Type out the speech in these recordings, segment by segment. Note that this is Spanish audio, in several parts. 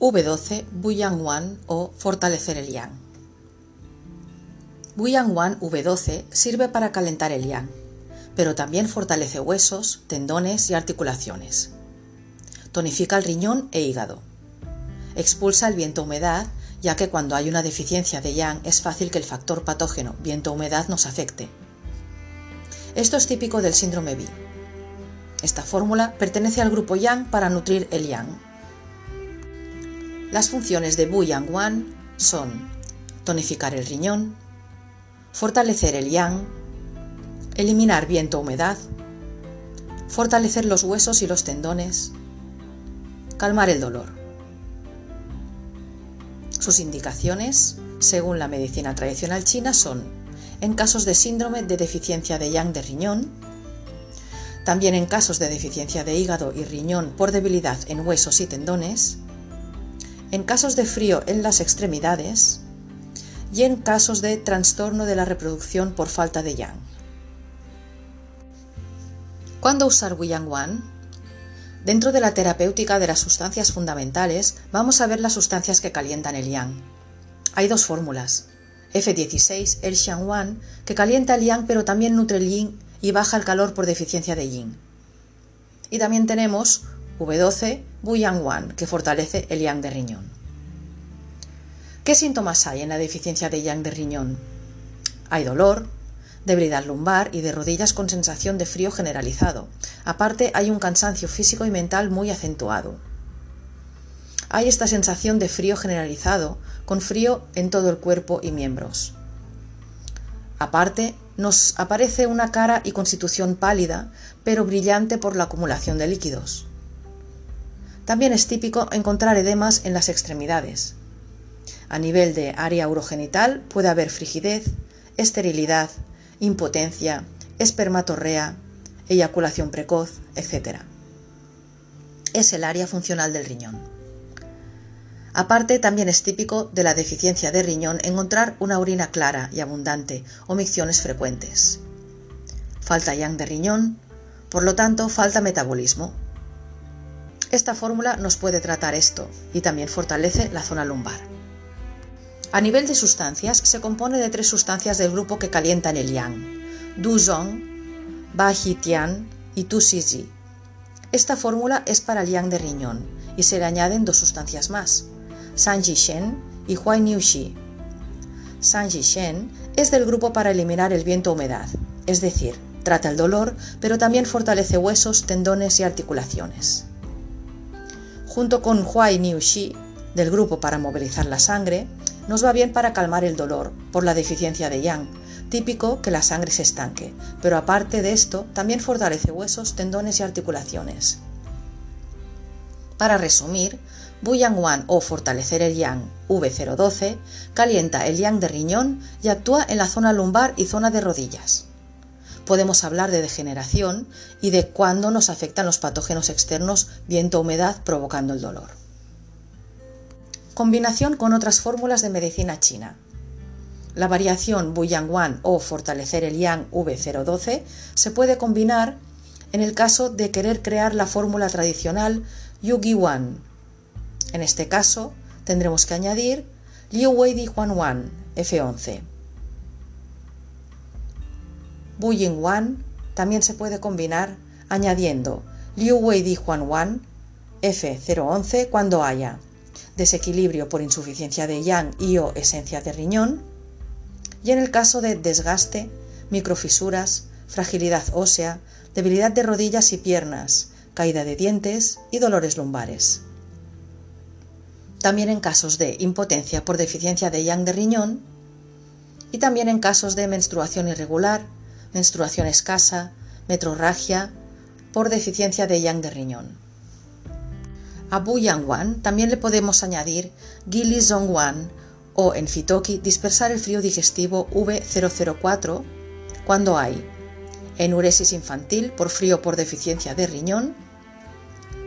V12 Buyang Wan o fortalecer el yang. Buyang Wan V12 sirve para calentar el yang, pero también fortalece huesos, tendones y articulaciones. Tonifica el riñón e hígado. Expulsa el viento-humedad, ya que cuando hay una deficiencia de yang es fácil que el factor patógeno viento-humedad nos afecte. Esto es típico del síndrome B. Esta fórmula pertenece al grupo yang para nutrir el yang. Las funciones de Bu Yang Wan son tonificar el riñón, fortalecer el yang, eliminar viento humedad, fortalecer los huesos y los tendones, calmar el dolor. Sus indicaciones, según la medicina tradicional china, son en casos de síndrome de deficiencia de yang de riñón, también en casos de deficiencia de hígado y riñón por debilidad en huesos y tendones, en casos de frío en las extremidades y en casos de trastorno de la reproducción por falta de yang. ¿Cuándo usar Wuyang Wan? Dentro de la terapéutica de las sustancias fundamentales, vamos a ver las sustancias que calientan el yang. Hay dos fórmulas. F16, el Xiang que calienta el yang pero también nutre el yin y baja el calor por deficiencia de yin. Y también tenemos V12, Buyang Wan, que fortalece el yang de riñón. ¿Qué síntomas hay en la deficiencia de yang de riñón? Hay dolor, debilidad lumbar y de rodillas con sensación de frío generalizado. Aparte, hay un cansancio físico y mental muy acentuado. Hay esta sensación de frío generalizado, con frío en todo el cuerpo y miembros. Aparte, nos aparece una cara y constitución pálida, pero brillante por la acumulación de líquidos. También es típico encontrar edemas en las extremidades. A nivel de área urogenital puede haber frigidez, esterilidad, impotencia, espermatorrea, eyaculación precoz, etc. Es el área funcional del riñón. Aparte, también es típico de la deficiencia de riñón encontrar una orina clara y abundante o micciones frecuentes. Falta yang de riñón, por lo tanto, falta metabolismo, esta fórmula nos puede tratar esto y también fortalece la zona lumbar. A nivel de sustancias, se compone de tres sustancias del grupo que calientan el yang: Duzong, Bahitian y Tusiji. Esta fórmula es para el yang de riñón y se le añaden dos sustancias más: Sanjishen y Huainiuxi. Sanjishen es del grupo para eliminar el viento humedad, es decir, trata el dolor, pero también fortalece huesos, tendones y articulaciones junto con Huai Niu Shi, del grupo para movilizar la sangre, nos va bien para calmar el dolor por la deficiencia de yang, típico que la sangre se estanque, pero aparte de esto también fortalece huesos, tendones y articulaciones. Para resumir, Buyang Wan o fortalecer el yang V012 calienta el yang de riñón y actúa en la zona lumbar y zona de rodillas podemos hablar de degeneración y de cuándo nos afectan los patógenos externos viento-humedad provocando el dolor. Combinación con otras fórmulas de medicina china. La variación Buyang Wan o fortalecer el Yang V012 se puede combinar en el caso de querer crear la fórmula tradicional Yugi Wan. En este caso, tendremos que añadir Liu Wei Di Huan Wan F11. Buying Wan también se puede combinar añadiendo Liu Wei Di Huan Wan F011 cuando haya desequilibrio por insuficiencia de yang y o esencia de riñón y en el caso de desgaste, microfisuras, fragilidad ósea, debilidad de rodillas y piernas, caída de dientes y dolores lumbares. También en casos de impotencia por deficiencia de yang de riñón y también en casos de menstruación irregular, menstruación escasa, metrorragia, por deficiencia de yang de riñón. A Bu Yang Wan también le podemos añadir Gili Zong Wan o en Fitoki dispersar el frío digestivo V004 cuando hay enuresis infantil por frío por deficiencia de riñón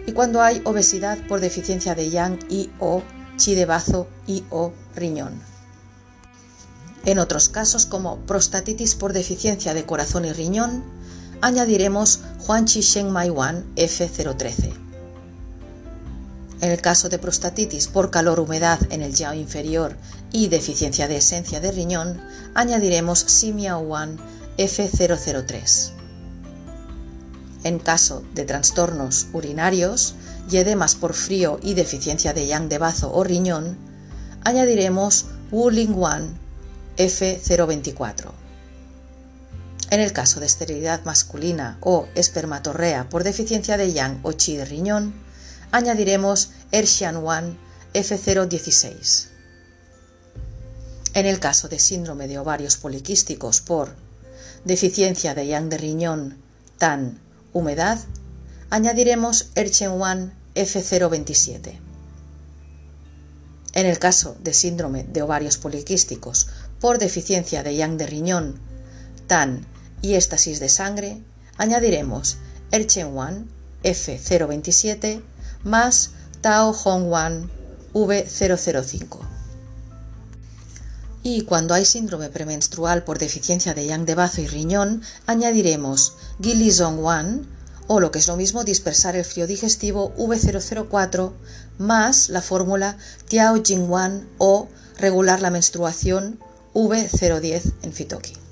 y cuando hay obesidad por deficiencia de yang y o chi de bazo y o riñón. En otros casos, como prostatitis por deficiencia de corazón y riñón, añadiremos Huanqi Sheng Mai Wan F013. En el caso de prostatitis por calor-humedad en el yao inferior y deficiencia de esencia de riñón, añadiremos Simia 1 F003. En caso de trastornos urinarios y edemas por frío y deficiencia de yang de bazo o riñón, añadiremos Wuling 1 F024. En el caso de esterilidad masculina o espermatorrea por deficiencia de yang o chi de riñón, añadiremos Ershian 1 F016. En el caso de síndrome de ovarios poliquísticos por deficiencia de yang de riñón, tan, humedad, añadiremos Erchen 1 F027. En el caso de síndrome de ovarios poliquísticos por deficiencia de yang de riñón, tan y éstasis de sangre, añadiremos Erchen 1 F027 más Tao Hong 1 V005. Y cuando hay síndrome premenstrual por deficiencia de yang de bazo y riñón, añadiremos Gillison 1 o lo que es lo mismo dispersar el frío digestivo V004 más la fórmula Tiao Jing 1 o regular la menstruación V010 en Fitoki.